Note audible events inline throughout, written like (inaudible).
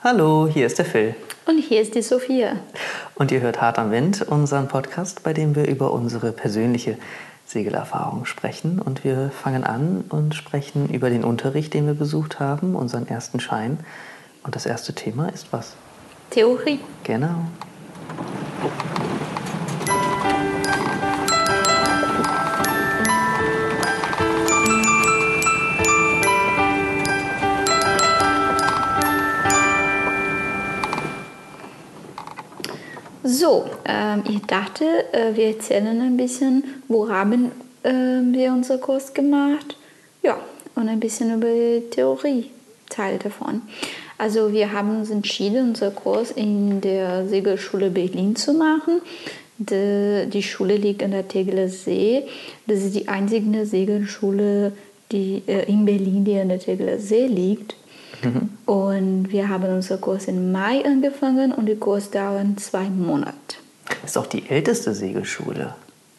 Hallo, hier ist der Phil. Und hier ist die Sophia. Und ihr hört Hart am Wind, unseren Podcast, bei dem wir über unsere persönliche Segelerfahrung sprechen. Und wir fangen an und sprechen über den Unterricht, den wir besucht haben, unseren ersten Schein. Und das erste Thema ist was? Theorie. Genau. So, ähm, ich dachte, äh, wir erzählen ein bisschen, wo haben äh, wir unseren Kurs gemacht. Ja, und ein bisschen über die Theorie-Teil davon. Also wir haben uns entschieden, unseren Kurs in der Segelschule Berlin zu machen. Die, die Schule liegt an der Tegeler See. Das ist die einzige Segelschule die, äh, in Berlin, die an der Tegeler See liegt. Mhm. Und wir haben unseren Kurs im Mai angefangen und der Kurs dauert zwei Monate. Das ist auch die älteste Segelschule.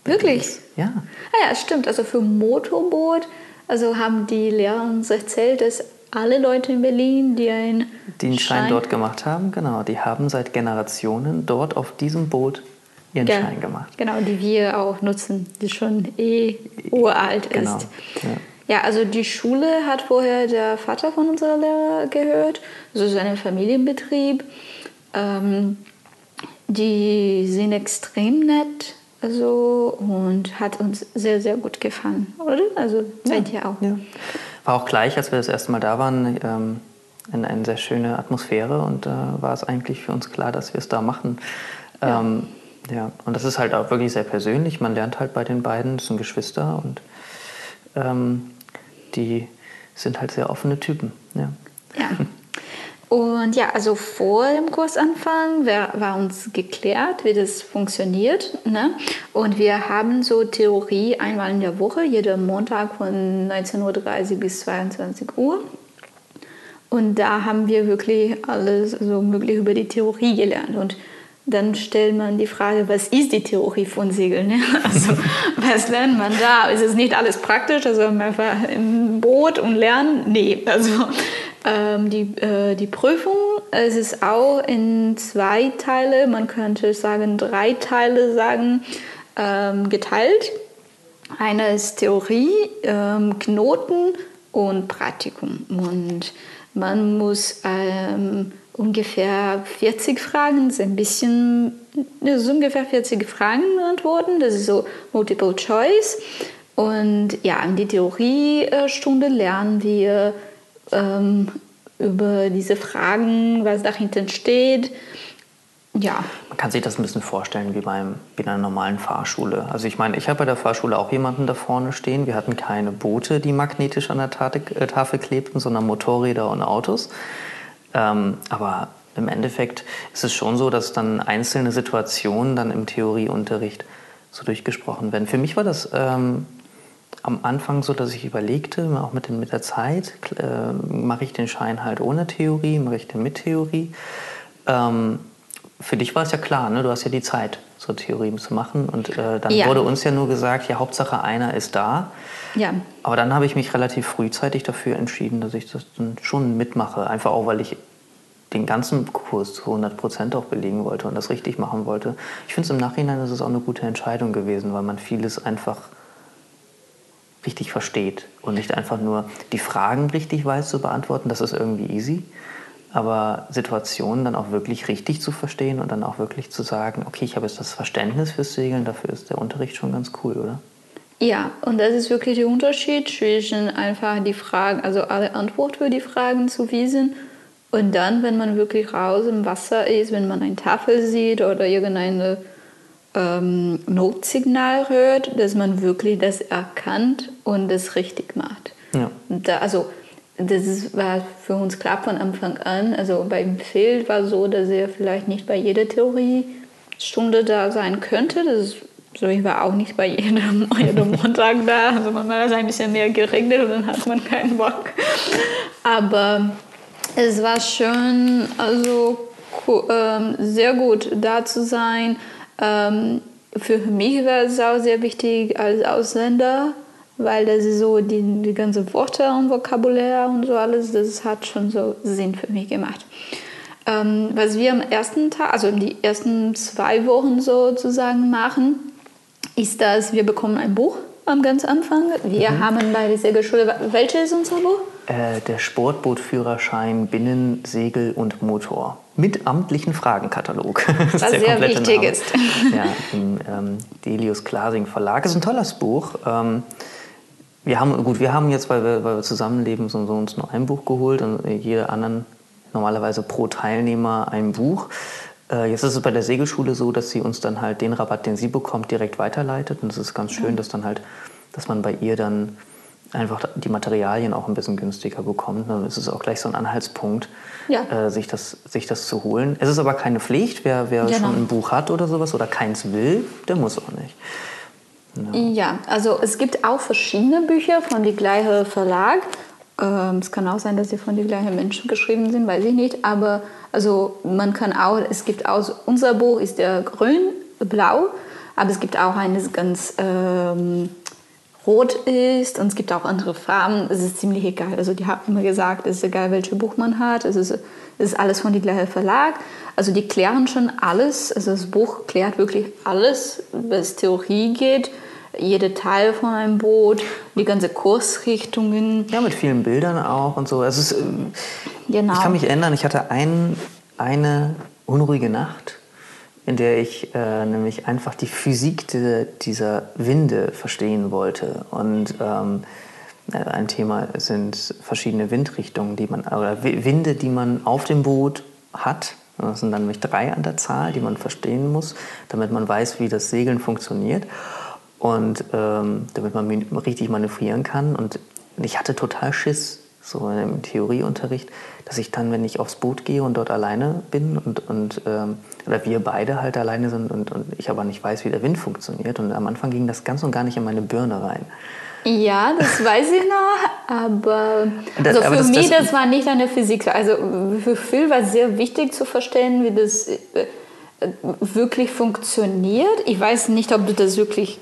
Wirklich? Ja. Ah ja, stimmt. Also für Motorboot, also haben die Lehrer uns erzählt, dass alle Leute in Berlin, die einen die einen Schein, Schein dort gemacht haben, genau, die haben seit Generationen dort auf diesem Boot ihren ja, Schein gemacht. Genau, die wir auch nutzen, die schon eh uralt genau. ist. Ja. Ja, also die Schule hat vorher der Vater von unserer Lehrer gehört. Also es ist ein Familienbetrieb. Ähm, die sind extrem nett also, und hat uns sehr, sehr gut gefallen, oder? Also seid ihr auch. Ja. War auch gleich, als wir das erste Mal da waren, ähm, in eine sehr schöne Atmosphäre und da äh, war es eigentlich für uns klar, dass wir es da machen. Ja. Ähm, ja, und das ist halt auch wirklich sehr persönlich. Man lernt halt bei den beiden, das sind Geschwister und ähm, die sind halt sehr offene Typen. Ja. ja. Und ja, also vor dem Kursanfang war, uns geklärt, wie das funktioniert. Ne? Und wir haben so Theorie einmal in der Woche, jeden Montag von 19.30 Uhr bis 22 Uhr. Und da haben wir wirklich alles so möglich über die Theorie gelernt. Und dann stellt man die Frage, was ist die Theorie von Segeln? Ne? (laughs) Also was lernt man da? Ist es nicht alles praktisch, also einfach im Boot und lernen? Nee, also ähm, die, äh, die Prüfung, es ist auch in zwei Teile, man könnte sagen drei Teile sagen, ähm, geteilt. Eine ist Theorie, ähm, Knoten und Praktikum. Und man muss ähm, ungefähr 40 Fragen, das ist ein bisschen, so ungefähr 40 Fragen beantworten. Das ist so Multiple Choice. Und ja, in der Theoriestunde lernen wir ähm, über diese Fragen, was dahinter steht. Ja. Man kann sich das ein bisschen vorstellen wie, beim, wie in einer normalen Fahrschule. Also ich meine, ich habe bei der Fahrschule auch jemanden da vorne stehen. Wir hatten keine Boote, die magnetisch an der äh, Tafel klebten, sondern Motorräder und Autos. Ähm, aber im Endeffekt ist es schon so, dass dann einzelne Situationen dann im Theorieunterricht so durchgesprochen werden. Für mich war das ähm, am Anfang so, dass ich überlegte, auch mit, den, mit der Zeit, äh, mache ich den Schein halt ohne Theorie, mache ich den mit Theorie. Ähm, für dich war es ja klar, ne? du hast ja die Zeit, Theorien zu machen. Und äh, dann ja. wurde uns ja nur gesagt, ja, Hauptsache einer ist da. Ja. Aber dann habe ich mich relativ frühzeitig dafür entschieden, dass ich das dann schon mitmache. Einfach auch, weil ich den ganzen Kurs zu 100 Prozent auch belegen wollte und das richtig machen wollte. Ich finde es im Nachhinein ist es auch eine gute Entscheidung gewesen, weil man vieles einfach richtig versteht und nicht einfach nur die Fragen richtig weiß zu beantworten. Das ist irgendwie easy. Aber Situationen dann auch wirklich richtig zu verstehen und dann auch wirklich zu sagen, okay, ich habe jetzt das Verständnis fürs Segeln, dafür ist der Unterricht schon ganz cool, oder? Ja, und das ist wirklich der Unterschied zwischen einfach die Fragen, also alle Antworten für die Fragen zu wissen und dann, wenn man wirklich raus im Wasser ist, wenn man eine Tafel sieht oder irgendein ähm, Notsignal hört, dass man wirklich das erkannt und das richtig macht. Ja. Da, also das war für uns klar von Anfang an. Also beim Phil war so, dass er vielleicht nicht bei jeder Theoriestunde da sein könnte. Das ist so, ich war auch nicht bei jedem, (laughs) jedem Montag da. Also manchmal ist es ein bisschen mehr geregnet und dann hat man keinen Bock. Aber es war schön, also ähm, sehr gut da zu sein. Ähm, für mich war es auch sehr wichtig als Ausländer, weil das ist so die, die ganzen Worte und Vokabular und so alles, das hat schon so Sinn für mich gemacht. ähm, was wir am ersten Tag, also die ersten zwei Wochen sozusagen machen, ist, dass wir bekommen ein Buch am ganz Anfang. Wir mhm. haben bei der Segelschule, welches ist unser Buch? Äh, der Sportbootführerschein Binnen, Segel und Motor. Mit amtlichen Fragenkatalog. (laughs) Was sehr wichtig Name. ist. Ja, im ähm, Delius Glasing Verlag. Es ist ein tolles Buch. Ähm, wir haben, gut, wir haben jetzt, weil wir, weil wir zusammenleben, so, so uns nur ein Buch geholt und jeder anderen normalerweise pro Teilnehmer ein Buch. Äh, jetzt ist es bei der Segelschule so, dass sie uns dann halt den Rabatt, den sie bekommt, direkt weiterleitet. Und es ist ganz schön, dass dann halt, dass man bei ihr dann einfach die Materialien auch ein bisschen günstiger bekommt. Dann ist es auch gleich so ein Anhaltspunkt, ja. äh, sich, das, sich das zu holen. Es ist aber keine Pflicht. Wer, wer genau. schon ein Buch hat oder sowas oder keins will, der muss auch nicht. Ja. ja, also es gibt auch verschiedene Bücher von dem gleichen Verlag. Ähm, es kann auch sein, dass sie von den gleichen Menschen geschrieben sind, weiß ich nicht. Aber also man kann auch, es gibt auch, unser Buch ist der grün, blau, aber es gibt auch eines ganz ähm, rot ist und es gibt auch andere Farben. Es ist ziemlich egal. Also die haben immer gesagt, es ist egal, welches Buch man hat. Es ist, ist alles von dem gleichen Verlag. Also die klären schon alles. Also das Buch klärt wirklich alles, was Theorie geht jede Teil von einem Boot, die ganze Kursrichtungen. Ja, mit vielen Bildern auch und so. Es ist, äh, genau. Ich kann mich erinnern, ich hatte ein, eine unruhige Nacht, in der ich äh, nämlich einfach die Physik de, dieser Winde verstehen wollte. Und ähm, äh, ein Thema sind verschiedene Windrichtungen, die man, oder Winde, die man auf dem Boot hat. Das sind dann nämlich drei an der Zahl, die man verstehen muss, damit man weiß, wie das Segeln funktioniert und ähm, damit man richtig manövrieren kann. Und ich hatte total Schiss, so im Theorieunterricht, dass ich dann, wenn ich aufs Boot gehe und dort alleine bin und, und ähm, oder wir beide halt alleine sind und, und ich aber nicht weiß, wie der Wind funktioniert. Und am Anfang ging das ganz und gar nicht in meine Birne rein. Ja, das weiß ich noch, aber, das, also für das, mich das, das war nicht eine Physik. Also für Phil war es sehr wichtig zu verstehen, wie das äh, wirklich funktioniert. Ich weiß nicht, ob du das wirklich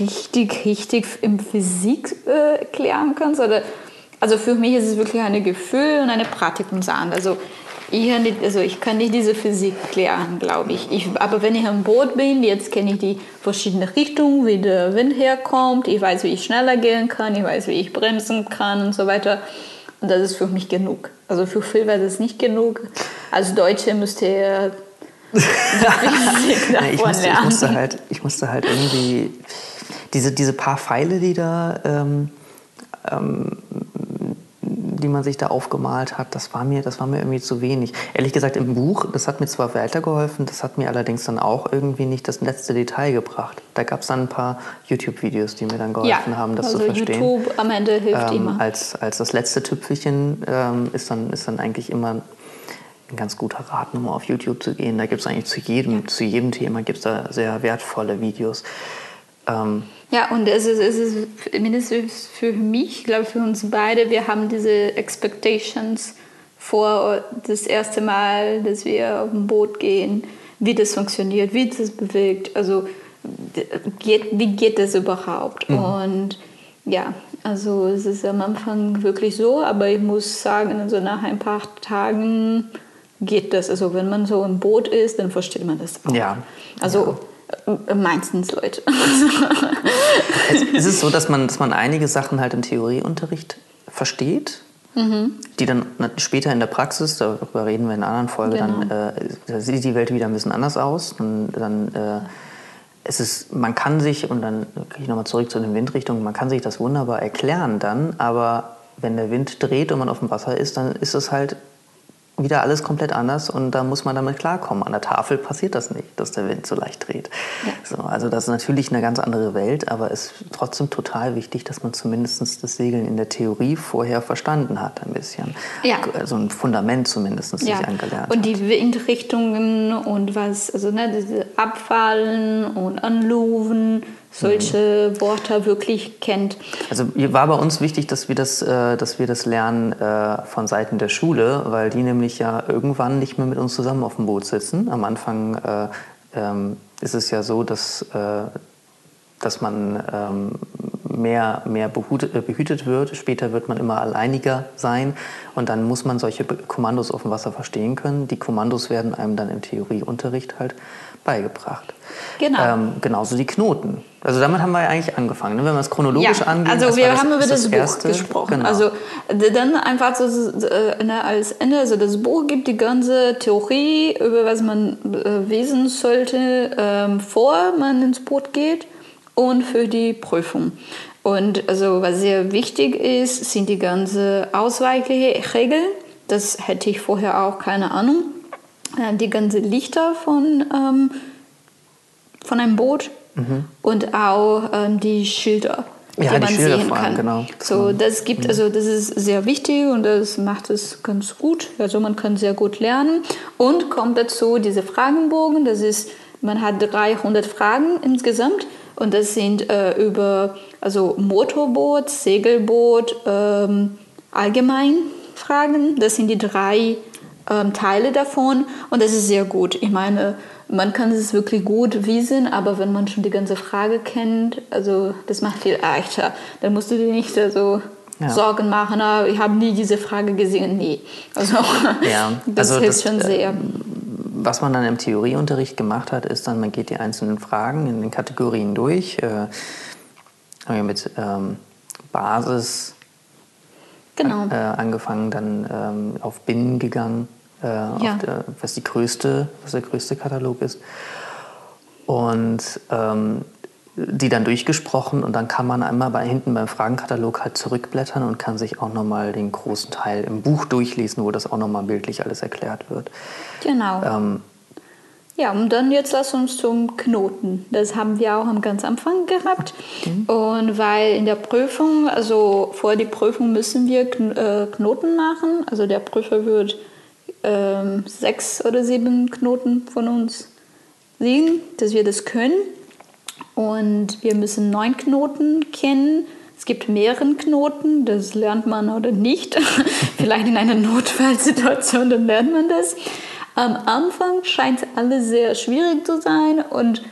richtig, richtig im Physik äh, klären kannst. Oder, also für mich ist es wirklich ein Gefühl und eine Praktikumssache. Also ich, also ich kann nicht diese Physik klären, glaube ich. ich. Aber wenn ich am Boot bin, jetzt kenne ich die verschiedenen Richtungen, wie der Wind herkommt. Ich weiß, wie ich schneller gehen kann. Ich weiß, wie ich bremsen kann und so weiter. Und das ist für mich genug. Also für Phil wäre das nicht genug. Als Deutsche müsste er (laughs) ich, musste, ich, musste, halt, ich musste halt irgendwie diese, diese paar Pfeile, die da, ähm, ähm, die man sich da aufgemalt hat, das war mir, das war mir irgendwie zu wenig. Ehrlich gesagt, im Buch, das hat mir zwar weitergeholfen, das hat mir allerdings dann auch irgendwie nicht das letzte Detail gebracht. Da gab es dann ein paar YouTube-Videos, die mir dann geholfen ja, haben, das also zu verstehen. YouTube am Ende hilft ähm, immer. Als, als das letzte Tüpfelchen ähm, ist, dann, ist dann eigentlich immer ein ganz guter Rat, nur auf YouTube zu gehen. Da gibt es eigentlich zu jedem, zu jedem Thema gibt's da sehr wertvolle Videos. Ähm ja, und es ist, es ist mindestens für mich, ich glaube für uns beide, wir haben diese Expectations vor das erste Mal, dass wir auf ein Boot gehen, wie das funktioniert, wie das bewegt, also geht, wie geht das überhaupt? Mhm. Und ja, also es ist am Anfang wirklich so, aber ich muss sagen, also nach ein paar Tagen geht das. Also wenn man so im Boot ist, dann versteht man das auch. Ja. Also ja. Meistens Leute. es ist so, dass man, dass man einige Sachen halt im Theorieunterricht versteht, mhm. die dann später in der Praxis, darüber reden wir in einer anderen Folge, genau. dann äh, sieht die Welt wieder ein bisschen anders aus. Und dann äh, es ist, man kann sich, und dann gehe ich nochmal zurück zu den Windrichtungen, man kann sich das wunderbar erklären dann, aber wenn der Wind dreht und man auf dem Wasser ist, dann ist es halt wieder alles komplett anders und da muss man damit klarkommen. An der Tafel passiert das nicht, dass der Wind so leicht dreht. Ja. So, also das ist natürlich eine ganz andere Welt, aber es ist trotzdem total wichtig, dass man zumindest das Segeln in der Theorie vorher verstanden hat ein bisschen. Ja. Also ein Fundament zumindest ja. sich angelernt Und die Windrichtungen und was, also ne, diese Abfallen und Anluven, solche mhm. Worte wirklich kennt. Also war bei uns wichtig, dass wir das, äh, dass wir das lernen äh, von Seiten der Schule, weil die nämlich ja irgendwann nicht mehr mit uns zusammen auf dem Boot sitzen. Am Anfang äh, ähm, ist es ja so, dass, dass man ähm, mehr, mehr äh, behütet wird. Später wird man immer alleiniger sein und dann muss man solche Kommandos auf dem Wasser verstehen können. Die Kommandos werden einem dann im Theorieunterricht halt beigebracht. Genau. Ähm, genauso die Knoten. Also damit haben wir ja eigentlich angefangen. Ne? Wenn man es chronologisch ja, angeht. Also wir haben über das, Buch erste. gesprochen. Genau. Also dann einfach so äh, ne, als Ende, also das Buch gibt die ganze Theorie, über was man äh, wissen sollte, ähm, vor man ins Boot geht und für die Prüfung. Und also was sehr wichtig ist, sind die ganze Ausweichregeln. Das hätte ich vorher auch keine Ahnung. Äh, die ganze Lichter von, ähm, von einem Boot mhm. und auch ähm, die Schilder, ja, die man die Schilder sehen kann. Allem, genau. So, das gibt, also das ist sehr wichtig und das macht es ganz gut. Also man kann sehr gut lernen und kommt dazu diese Fragenbogen. Das ist, man hat 300 Fragen insgesamt und das sind äh, über also Motorboot, Segelboot, ähm, allgemein Fragen. Das sind die drei ähm, Teile davon und das ist sehr gut. Ich meine, man kann es wirklich gut wissen, aber wenn man schon die ganze Frage kennt, also das macht viel leichter. Dann musst du dir nicht so ja. Sorgen machen, ah, ich habe nie diese Frage gesehen. Nee. Also, (laughs) ja. (laughs) das also hilft das, schon sehr. Äh, was man dann im Theorieunterricht gemacht hat, ist dann, man geht die einzelnen Fragen in den Kategorien durch. Äh, mit ähm, Basis genau. äh, angefangen, dann ähm, auf Binnen gegangen, äh, Ja. der, was die größte, was der größte Katalog ist. Und ähm, die dann durchgesprochen und dann kann man einmal bei, hinten beim Fragenkatalog halt zurückblättern und kann sich auch nochmal den großen Teil im Buch durchlesen, wo das auch nochmal bildlich alles erklärt wird. Genau. Ähm, Ja, und dann jetzt lass uns zum Knoten. Das haben wir auch am ganz Anfang gehabt. Und weil in der Prüfung, also vor der Prüfung müssen wir äh, Knoten machen. Also der Prüfer wird ähm, sechs oder sieben Knoten von uns sehen, dass wir das können. Und wir müssen neun Knoten kennen. Es gibt mehrere Knoten, das lernt man oder nicht. (laughs) Vielleicht in einer Notfallsituation, dann lernt man das. Am Anfang scheint es alles sehr schwierig zu sein und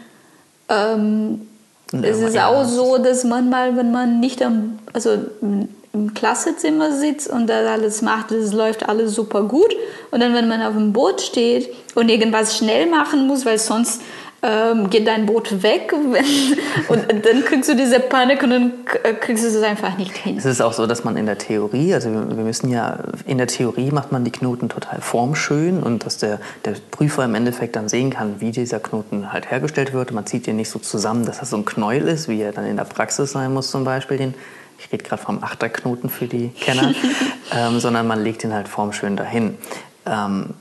ähm, Und es ist ja, auch so, dass manchmal, wenn man nicht am, also im Klassezimmer sitzt und das alles macht, das läuft alles super gut. Und dann, wenn man auf dem Boot steht und irgendwas schnell machen muss, weil sonst ähm, geht dein Boot weg und dann kriegst du diese Panik und dann k- kriegst du es einfach nicht hin. Es ist auch so, dass man in der Theorie, also wir müssen ja, in der Theorie macht man die Knoten total formschön und dass der, der Prüfer im Endeffekt dann sehen kann, wie dieser Knoten halt hergestellt wird. Man zieht den nicht so zusammen, dass das so ein Knäuel ist, wie er dann in der Praxis sein muss zum Beispiel. Den, ich rede gerade vom Achterknoten für die Kenner, (laughs) ähm, sondern man legt den halt formschön dahin. Ähm,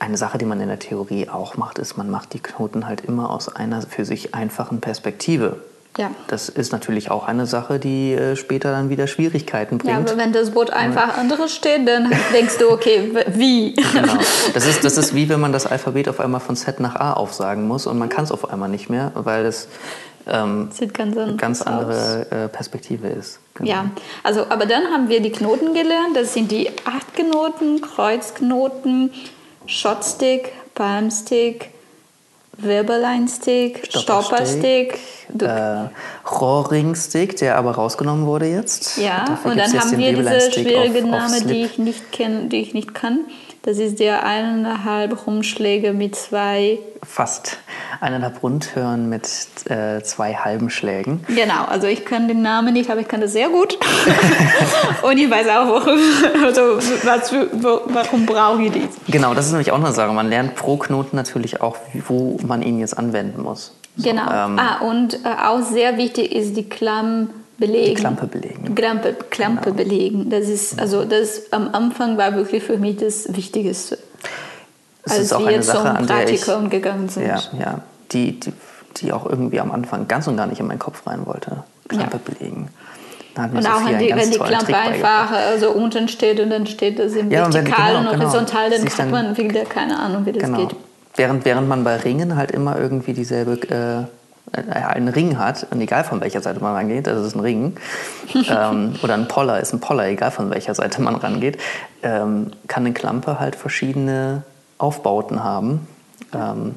eine Sache, die man in der Theorie auch macht, ist, man macht die Knoten halt immer aus einer für sich einfachen Perspektive. Ja. Das ist natürlich auch eine Sache, die äh, später dann wieder Schwierigkeiten Ja, bringt. aber wenn das Boot einfach anderes steht, dann (laughs) denkst du, okay, wie? genau. (laughs) Das ist, das ist wie wenn man das Alphabet auf einmal von Z nach A aufsagen muss und man kann es auf einmal nicht mehr, weil es ähm, Sieht ganz ganz aus. andere äh, Perspektive ist. Genau. Ja, also aber dann haben wir die Knoten gelernt. Das sind die Achtknoten, Kreuzknoten, Shotstick, Palmstick, Wirbeleinstick, Stopperstick. Du- äh, Rohrringstick, der aber rausgenommen wurde jetzt. Ja, Dafür und dann haben wir diese Wirbeleinstick schwierige auf- auf Name, Slip. die ich nicht kenne, die ich nicht kann. Das ist der eineinhalb Rumschläge mit zwei. Fast eineinhalb Rundhören mit äh, zwei halben Schlägen. Genau, also ich kann den Namen nicht, aber ich kann das sehr gut. (laughs) und ich weiß auch, warum, also was warum brauche ich die. Genau, das ist nämlich auch eine Sache. Man lernt pro Knoten natürlich auch, wo man ihn jetzt anwenden muss. So, Genau. ähm, ah, und äh, auch sehr wichtig ist die Klamm belegen. Die Klampe belegen. Klampe, Klampe Genau. belegen. Das ist, also das am Anfang war wirklich für mich das Wichtigste. Es als ist auch wir eine zum Sache, an der ich, Praktikum gegangen sind. ja, ja, die, die, die auch irgendwie am Anfang ganz und gar nicht in meinen Kopf rein wollte. Klampe Ja. belegen. Und auch wenn die, wenn die Klampe Trick einfach also unten steht und dann steht das im Ja, und wenn- Vertikal genau, und genau. horizontal, dann Sich kann dann- man wieder keine Ahnung, wie das Genau. geht. Während, während man bei Ringen halt immer irgendwie dieselbe, äh, äh, einen Ring hat, und egal von welcher Seite man rangeht, also es ist ein Ring, (laughs) ähm, oder ein Poller ist ein Poller, egal von welcher Seite man rangeht, ähm, kann eine Klampe halt verschiedene Aufbauten haben. Ähm,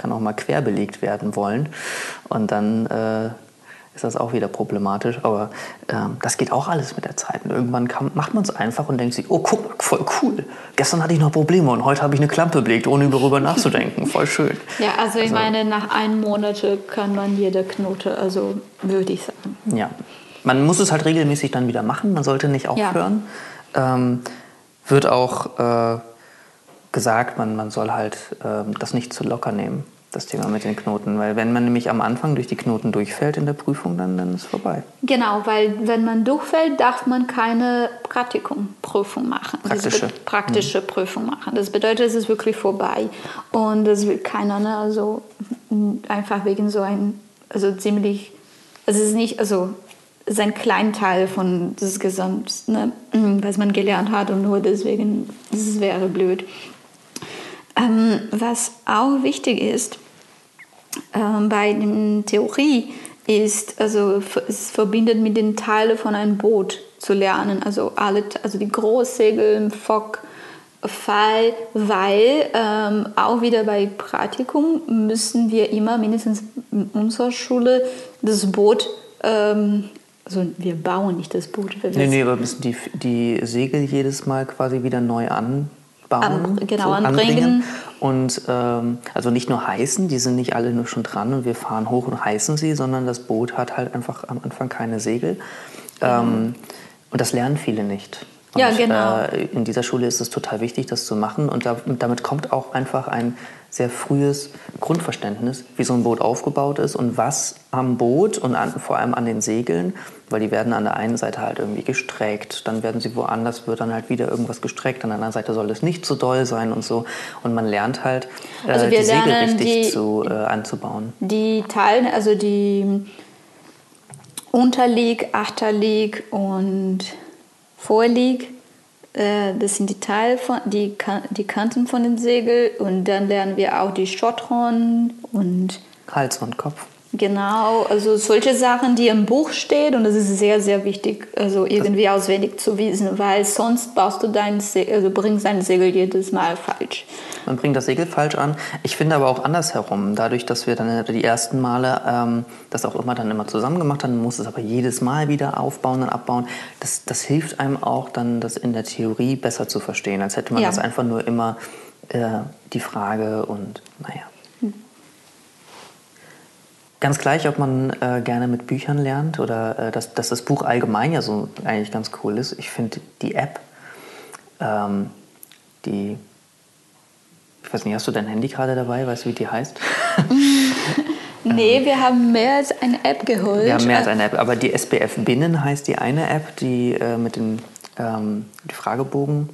kann auch mal quer belegt werden wollen. Und dann äh, ist das auch wieder problematisch. Aber ähm, das geht auch alles mit der Zeit. Und irgendwann kann, macht man es einfach und denkt sich, oh, guck mal, voll cool. Gestern hatte ich noch Probleme und heute habe ich eine Klampe belegt, ohne darüber nachzudenken. Voll schön. Ja, also ich also, meine, nach einem Monat kann man jede Knote, also würde ich sagen. Ja, man muss es halt regelmäßig dann wieder machen. Man sollte nicht aufhören. Ja. Ähm, wird auch äh, gesagt, man, man soll halt äh, das nicht zu locker nehmen das Thema mit den Knoten, weil wenn man nämlich am Anfang durch die Knoten durchfällt in der Prüfung, dann, dann ist es vorbei. Genau, weil wenn man durchfällt, darf man keine Praktikumprüfung machen. Praktische. praktische mhm. Prüfung machen. Das bedeutet, es ist wirklich vorbei. Und das will keiner, ne? also einfach wegen so ein, also ziemlich, also es ist nicht, also es ist ein kleiner Teil von des Gesamts, ne? was man gelernt hat und nur deswegen, das wäre blöd. Ähm, was auch wichtig ist ähm, bei der Theorie, ist, also es verbindet mit den Teilen von einem Boot zu lernen, also alle, also die Großsegel, Fock, Fall, weil ähm, auch wieder bei Praktikum müssen wir immer mindestens in unserer Schule das Boot, ähm, also wir bauen nicht das Boot. Wir nee, nee, wir müssen die, die Segel jedes Mal quasi wieder neu an, bauen, An, genau, so anbringen. Und ähm, also nicht nur heißen, die sind nicht alle nur schon dran und wir fahren hoch und heißen sie, sondern das Boot hat halt einfach am Anfang keine Segel. Ähm, und das lernen viele nicht. Und, ja, genau. Äh, in dieser Schule ist es total wichtig, das zu machen. Und da, damit kommt auch einfach ein sehr frühes Grundverständnis, wie so ein Boot aufgebaut ist und was am Boot und an, vor allem an den Segeln, weil die werden an der einen Seite halt irgendwie gestreckt, dann werden sie woanders, wird dann halt wieder irgendwas gestreckt, an der anderen Seite soll es nicht zu doll sein und so. Und man lernt halt, äh, also die Segel richtig die, zu, äh, anzubauen. Die Teile, also die Unterlieg, Achterlieg und Vorlieg äh, das sind die Teile von, die, die Kanten von den Segeln und dann lernen wir auch die Schottron und Hals und Kopf. Genau, also solche Sachen, die im Buch stehen und das ist sehr, sehr wichtig, also irgendwie das auswendig zu wissen, weil sonst baust du dein Segel, also bringst dein Segel jedes Mal falsch. Man bringt das Segel falsch an. Ich finde aber auch andersherum, dadurch, dass wir dann die ersten Male ähm, das auch immer dann immer zusammen gemacht haben, muss es aber jedes Mal wieder aufbauen und abbauen. Das, das hilft einem auch dann, das in der Theorie besser zu verstehen, als hätte man ja. das einfach nur immer äh, die Frage und naja. Ganz gleich, ob man äh, gerne mit Büchern lernt oder äh, dass, dass, das Buch allgemein ja so eigentlich ganz cool ist. Ich finde die App, ähm, die, ich weiß nicht, hast du dein Handy gerade dabei? Weißt du, wie die heißt? (laughs) nee, wir haben mehr als eine App geholt. Wir haben mehr als eine App, aber die SBF Binnen heißt die eine App, die äh, mit dem ähm, Fragebogen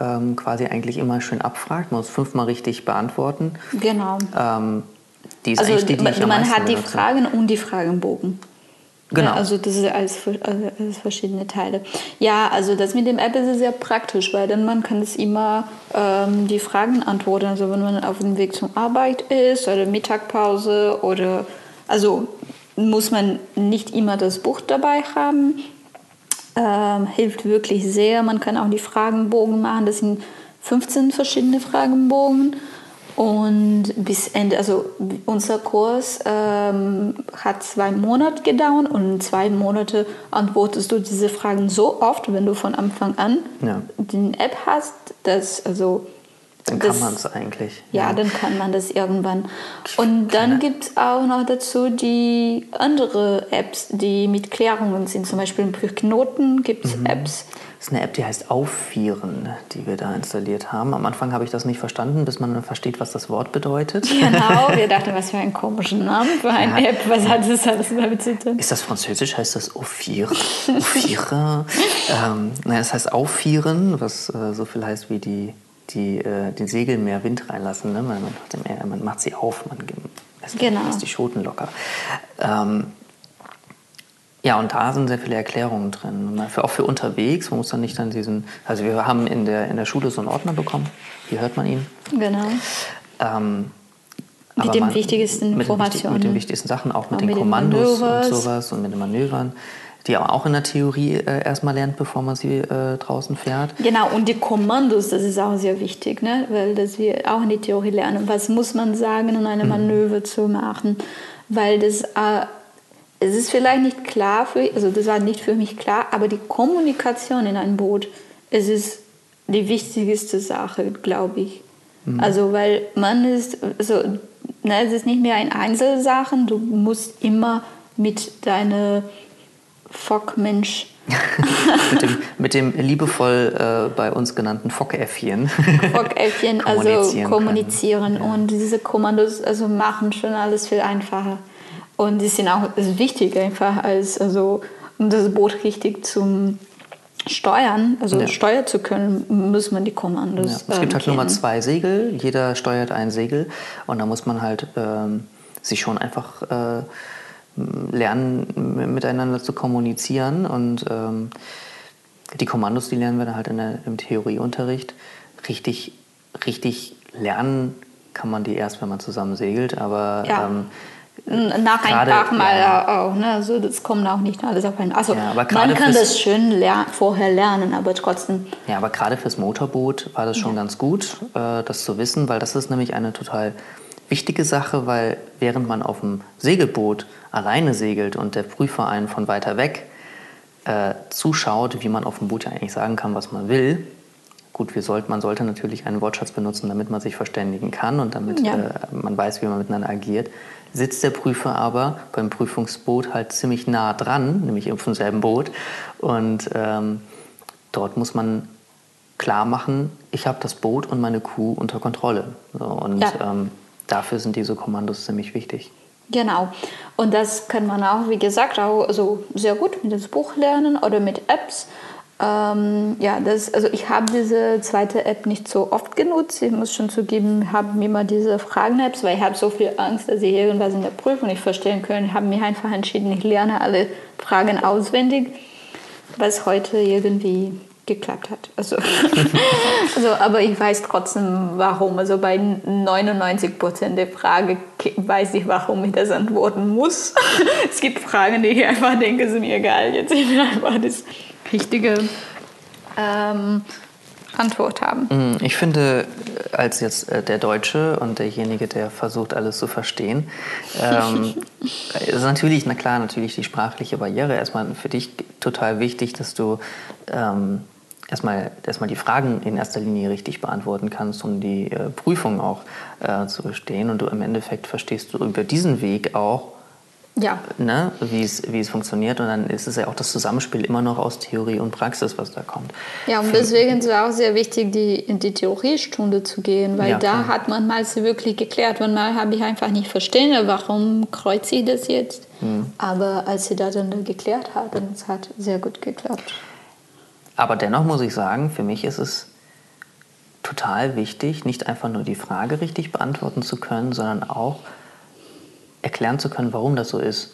ähm, quasi eigentlich immer schön abfragt. Man muss fünfmal richtig beantworten. Genau. Ähm, die ist also die, die man, man hat die Fragen und die Fragenbogen. Genau. Ja, also das sind alles, alles, verschiedene Teile. Ja, also das mit dem App ist sehr praktisch, weil dann man kann es immer ähm, die Fragen antworten. Also wenn man auf dem Weg zur Arbeit ist oder Mittagpause oder also muss man nicht immer das Buch dabei haben. Ähm, hilft wirklich sehr. Man kann auch die Fragenbogen machen. Das sind 15 verschiedene Fragenbogen. Und bis Ende, also unser Kurs ähm, hat zwei Monate gedauert und in zwei Monate antwortest du diese Fragen so oft, wenn du von Anfang an ja. die App hast, dass also dann kann man es eigentlich. Ja, ja, dann kann man das irgendwann. Und dann gibt es auch noch dazu die andere Apps, die mit Klärungen sind. Zum Beispiel für Knoten gibt es mhm. Apps. Das ist eine App, die heißt Auffieren, die wir da installiert haben. Am Anfang habe ich das nicht verstanden, bis man versteht, was das Wort bedeutet. Genau, wir dachten, was für ein komischer Name für eine ja. App. Was hat das alles damit zu tun? Ist das Französisch? Heißt das Auffieren? Auffieren? ähm, naja, es heißt Auffieren, was äh, so viel heißt wie die die, äh, den Segel mehr Wind reinlassen. Ne? Man, macht, man, macht, sie auf, man lässt, genau. lässt die Schoten locker. Ähm, ja, und da sind sehr viele Erklärungen drin. Auch für unterwegs, man muss dann nicht dann diesen. Also, wir haben in der, in der Schule so einen Ordner bekommen, hier hört man ihn. Genau. Ähm, mit den wichtigsten Informationen. Mit den, wichtigsten Sachen, auch mit, mit den Kommandos und sowas und mit den Manövern die auch in der Theorie äh, erstmal lernt, bevor man sie äh, draußen fährt. Genau, und die Kommandos, das ist auch sehr wichtig, ne? weil das wir auch in der Theorie lernen. Was muss man sagen, um eine mhm. Manöver zu machen? Weil das, äh, es ist vielleicht nicht klar für, also das war nicht für mich klar, aber die Kommunikation in einem Boot, es ist die wichtigste Sache, glaube ich. Mhm. Also weil man ist, also, ne, es ist nicht mehr ein Einzelsachen, du musst immer mit deiner Fockmensch (laughs) mit, dem, mit dem (laughs) liebevoll äh, bei uns genannten Fockäffchen. Fockäffchen, (laughs) also kommunizieren. Ja. Und diese Kommandos also machen schon alles viel einfacher. Und die sind auch wichtig einfach, als, also, um das Boot richtig zum steuern, also ja. steuern zu können, muss man die Kommandos. Ja. Es gibt ähm, halt nur mal zwei Segel, jeder steuert ein Segel und da muss man halt ähm, sich schon einfach äh, lernen, miteinander zu kommunizieren. Und ähm, die Kommandos, die lernen wir dann halt der, im Theorieunterricht. Richtig, richtig lernen kann man die erst, wenn man zusammen segelt. Aber ja. ähm, nach ein paar Mal ja. auch. Ne? Also das kommt auch nicht alles auf einen. Also ja, man kann das schön ler vorher lernen, aber trotzdem. Ja, aber gerade fürs Motorboot war das schon ja. ganz gut, äh, das zu wissen, weil das ist nämlich eine total wichtige Sache, weil während man auf dem Segelboot alleine segelt und der Prüfer einen von weiter weg äh, zuschaut, wie man auf dem Boot ja eigentlich sagen kann, was man will. Gut, wir sollt, man sollte natürlich einen Wortschatz benutzen, damit man sich verständigen kann und damit äh, man weiß, wie man miteinander agiert. Sitzt der Prüfer aber beim Prüfungsboot halt ziemlich nah dran, nämlich auf demselben Boot. Und ähm, dort muss man klar machen, ich habe das Boot und meine Kuh unter Kontrolle. So, und ja. ähm, dafür sind diese Kommandos ziemlich wichtig. Genau. Und das kann man auch, wie gesagt, auch also sehr gut mit dem Buch lernen oder mit Apps. Ähm, ja, das, also ich habe diese zweite App nicht so oft genutzt. Ich muss schon zugeben, habe mir immer diese Fragen-Apps, weil ich habe so viel Angst, dass ich irgendwas in der Prüfung nicht verstehen kann. Ich habe mich einfach entschieden, ich lerne alle Fragen auswendig, was heute irgendwie geklappt hat. Also, (laughs) also, aber ich weiß trotzdem, warum. Also bei 99 Prozent der Frage weiß ich, warum ich das antworten muss. (laughs) es gibt Fragen, die ich einfach denke, sind mir egal. Jetzt ich (laughs) will einfach das richtige ähm, Antwort haben. Mhm, ich finde, als jetzt äh, der Deutsche und derjenige, der versucht, alles zu verstehen, ähm, (laughs) ist natürlich, na klar, natürlich die sprachliche Barriere erstmal für dich total wichtig, dass du ähm, erstmal, erstmal die Fragen in erster Linie richtig beantworten kannst, um die äh, Prüfung auch äh, zu bestehen. Und du im Endeffekt verstehst du über diesen Weg auch, ja. ne, wie, es, funktioniert. Und dann ist es ja auch das Zusammenspiel immer noch aus Theorie und Praxis, was da kommt. Ja, und deswegen ist es auch sehr wichtig, die, in die Theoriestunde zu gehen, weil ja, da klar. hat man mal wirklich geklärt. Und mal habe ich einfach nicht verstanden, warum kreuze ich das jetzt. Hm. Aber als sie das dann geklärt hat, dann hat es sehr gut geklappt. Aber dennoch muss ich sagen, für mich ist es total wichtig, nicht einfach nur die Frage richtig beantworten zu können, sondern auch erklären zu können, warum das so ist.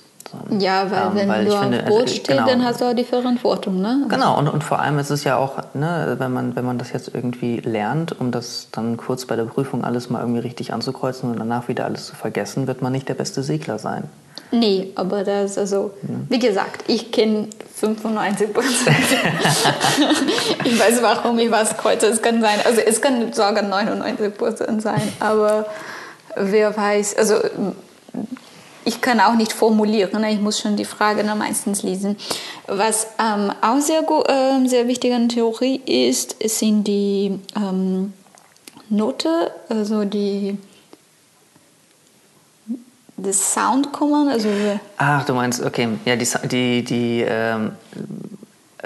Ja, weil ähm, wenn weil du auf finde, Boot stehst, genau, dann hast du auch die Verantwortung. Ne? Genau, und, und vor allem ist es ja auch, ne, wenn, man, wenn man das jetzt irgendwie lernt, um das dann kurz bei der Prüfung alles mal irgendwie richtig anzukreuzen und danach wieder alles zu vergessen, wird man nicht der beste Segler sein. Nee, aber das, also, wie gesagt, ich kenne 95 Prozent. (laughs) ich weiß, warum ich was kreuze. Es kann sein, also es kann sogar 99 Prozent sein, aber wer weiß, also ich kann auch nicht formulieren, ne? ich muss schon die Frage meistens lesen. Was ähm, auch sehr, äh, sehr wichtig an Theorie ist, sind die ähm, Note, also die das Soundkommand, also Ach, du meinst, okay, ja, die, die, die ähm,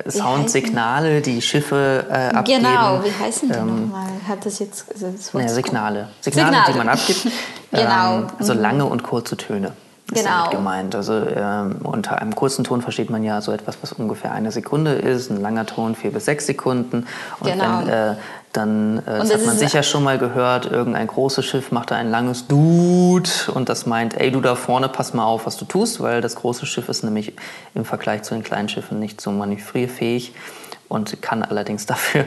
Soundsignale, die Schiffe äh, abgeben. Genau, wie heißen die ähm, nochmal? Hat das jetzt also das naja, Signale. Signale. Signale, die man abgibt. (laughs) genau. Ähm, also lange und kurze Töne. Ist genau. gemeint. Also ähm, unter einem kurzen Ton versteht man ja so etwas, was ungefähr eine Sekunde ist, ein langer Ton vier bis sechs Sekunden. Und genau. wenn äh, dann, äh, das, das hat man sicher schon mal gehört, irgendein großes Schiff macht da ein langes Dude und das meint, ey du da vorne, pass mal auf, was du tust, weil das große Schiff ist nämlich im Vergleich zu den kleinen Schiffen nicht so manövrierfähig und kann allerdings (laughs) dafür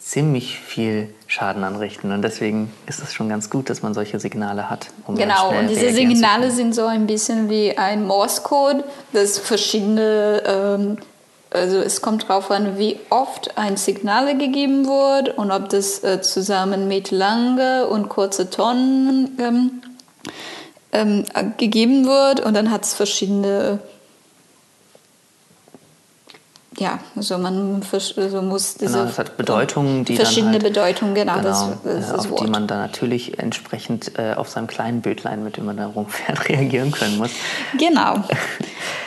ziemlich viel Schaden anrichten. Und deswegen ist es schon ganz gut, dass man solche Signale hat. Um genau, und diese Signale sind so ein bisschen wie ein Morse-Code, das verschiedene ähm, also es kommt darauf an, wie oft ein Signal gegeben wird und ob das äh, zusammen mit lange und kurze Tonen ähm, ähm, gegeben wird und dann hat es verschiedene ja, also man also muss diese genau, es hat Bedeutungen, die verschiedene halt, Bedeutungen, genau, genau das, das auf Wort. die man dann natürlich entsprechend äh, auf seinem kleinen Bildlein, mit dem man da rumfährt, (laughs) reagieren können muss. Genau.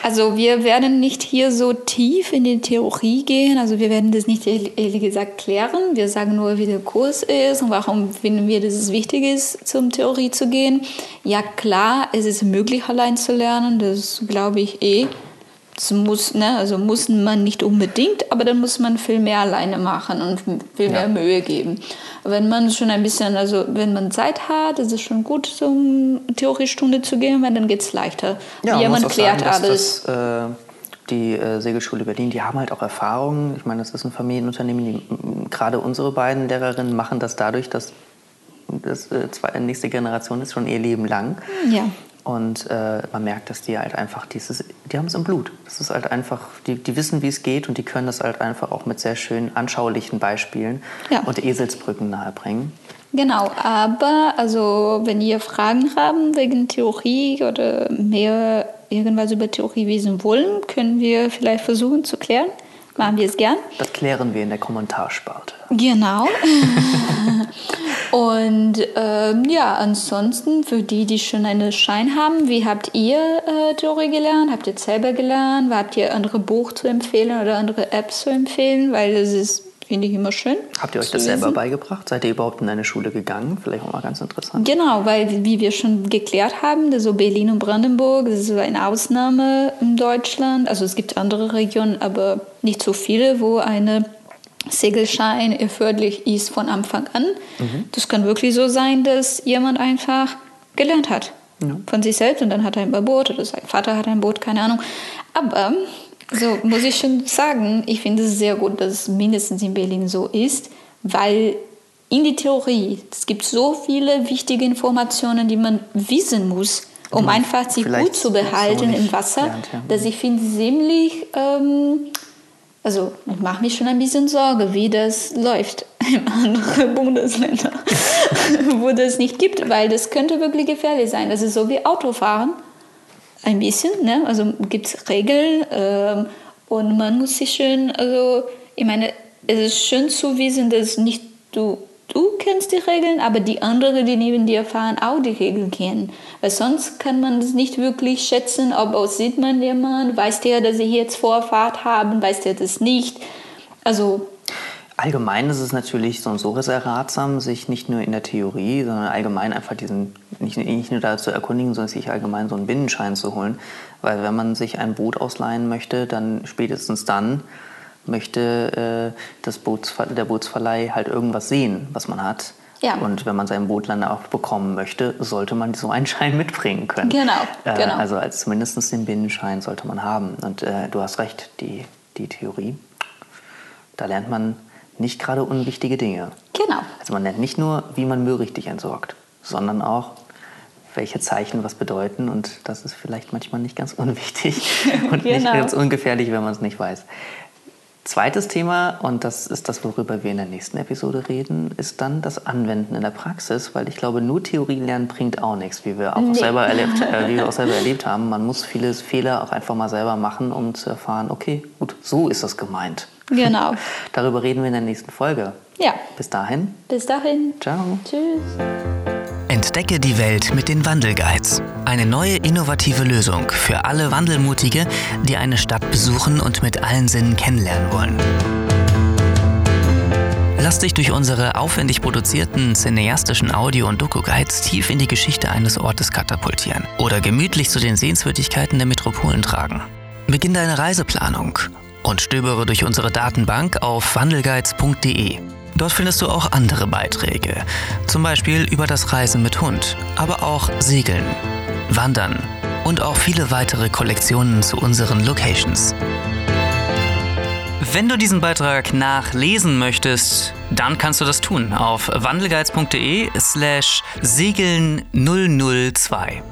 Also wir werden nicht hier so tief in die Theorie gehen, also wir werden das nicht ehrlich gesagt klären. Wir sagen nur, wie der Kurs ist und warum finden wir, dass es wichtig ist, zum Theorie zu gehen. Ja klar, es ist möglich, allein zu lernen, das glaube ich eh. Das muss, ne, also muss man nicht unbedingt, aber dann muss man viel mehr alleine machen und viel mehr ja. Mühe geben. Wenn man schon ein bisschen, also wenn man Zeit hat, ist es schon gut, zum Theoriestunde zu gehen, weil dann geht es leichter. Ja, Jemand klärt sagen, alles. Das, äh, die äh, Segelschule Berlin, die haben halt auch Erfahrungen. Ich meine, das ist ein Familienunternehmen. Die, gerade unsere beiden Lehrerinnen machen das dadurch, dass das äh, nächste Generation ist schon ihr Leben lang. Ja. Und äh, man merkt, dass die halt einfach dieses, die haben es im Blut. Das ist halt einfach, die, die wissen, wie es geht und die können das halt einfach auch mit sehr schönen anschaulichen Beispielen ja. und Eselsbrücken nahebringen. Genau, aber also wenn ihr Fragen haben wegen Theorie oder mehr irgendwas über Theorie wissen wollen, können wir vielleicht versuchen zu klären. Machen wir es gern. Das klären wir in der Kommentarspalte. Genau. (laughs) Und ähm, ja, ansonsten für die, die schon einen Schein haben, wie habt ihr äh, Theorie gelernt? Habt ihr selber gelernt? Habt ihr andere Buch zu empfehlen oder andere Apps zu empfehlen? Weil das ist finde ich immer schön. Habt ihr euch das selber beigebracht? Seid ihr überhaupt in eine Schule gegangen? Vielleicht auch mal ganz interessant. Genau, weil wie wir schon geklärt haben, so Berlin und Brandenburg, das ist eine Ausnahme in Deutschland. Also es gibt andere Regionen, aber nicht so viele, wo eine Segelschein erforderlich ist von Anfang an. Mhm. Das kann wirklich so sein, dass jemand einfach gelernt hat. Ja. Von sich selbst und dann hat er ein Boot oder sein Vater hat ein Boot, keine Ahnung. Aber so muss ich schon sagen, ich finde es sehr gut, dass es mindestens in Berlin so ist, weil in die Theorie, es gibt so viele wichtige Informationen, die man wissen muss, um einfach sich gut zu behalten so im Wasser, lernt, ja. dass ich finde ziemlich ähm, also ich mache mich schon ein bisschen Sorge, wie das läuft (laughs) in anderen Bundesländern, (laughs) wo das nicht gibt, weil das könnte wirklich gefährlich sein. Das ist so wie Autofahren, ein bisschen. Ne? Also gibt es Regeln ähm, und man muss sich schön, also ich meine, es ist schön zu wissen, dass nicht du du kennst die Regeln, aber die anderen, die neben dir fahren, auch die Regeln kennen. Weil sonst kann man es nicht wirklich schätzen, ob oh, sieht man jemand, weiß der, dass sie jetzt Vorfahrt haben, weiß der das nicht. Also Allgemein ist es natürlich so und so sehr ratsam, sich nicht nur in der Theorie, sondern allgemein einfach diesen, nicht, nicht nur da zu erkundigen, sondern sich allgemein so einen Binnenschein zu holen. Weil wenn man sich ein Boot ausleihen möchte, dann spätestens dann möchte äh, das Bootsver der Bootsverleih halt irgendwas sehen, was man hat. Ja. Und wenn man sein Boot dann auch bekommen möchte, sollte man (laughs) so einen Schein mitbringen können. Genau, äh, genau. Also als zumindest den Binnenschein sollte man haben. Und äh, du hast recht, die, die Theorie, da lernt man nicht gerade unwichtige Dinge. Genau. Also man lernt nicht nur, wie man Müll richtig entsorgt, sondern auch, welche Zeichen was bedeuten. Und das ist vielleicht manchmal nicht ganz (laughs) unwichtig und genau. nicht ganz ungefährlich, wenn man es nicht weiß. Zweites Thema, und das ist das, worüber wir in der nächsten Episode reden, ist dann das Anwenden in der Praxis, weil ich glaube, nur Theorie lernen bringt auch nichts, wie wir auch, nee. selber, erlebt, äh, wie wir auch selber (laughs) erlebt haben. Man muss viele Fehler auch einfach mal selber machen, um zu erfahren, okay, gut, so ist das gemeint. Genau. (laughs) Darüber reden wir in der nächsten Folge. Ja. Bis dahin. Bis dahin. Ciao. Tschüss. Entdecke die Welt mit den Wandelguides. Eine neue innovative Lösung für alle Wandelmutige, die eine Stadt besuchen und mit allen Sinnen kennenlernen wollen. Lass dich durch unsere aufwendig produzierten cineastischen Audio- und Doku-Guides tief in die Geschichte eines Ortes katapultieren oder gemütlich zu den Sehenswürdigkeiten der Metropolen tragen. Beginn deine Reiseplanung und stöbere durch unsere Datenbank auf wandelguides.de. Dort findest du auch andere Beiträge, zum Beispiel über das Reisen mit Hund, aber auch Segeln, Wandern und auch viele weitere Kollektionen zu unseren Locations. Wenn du diesen Beitrag nachlesen möchtest, dann kannst du das tun auf wandelgeiz.de slash segeln 002.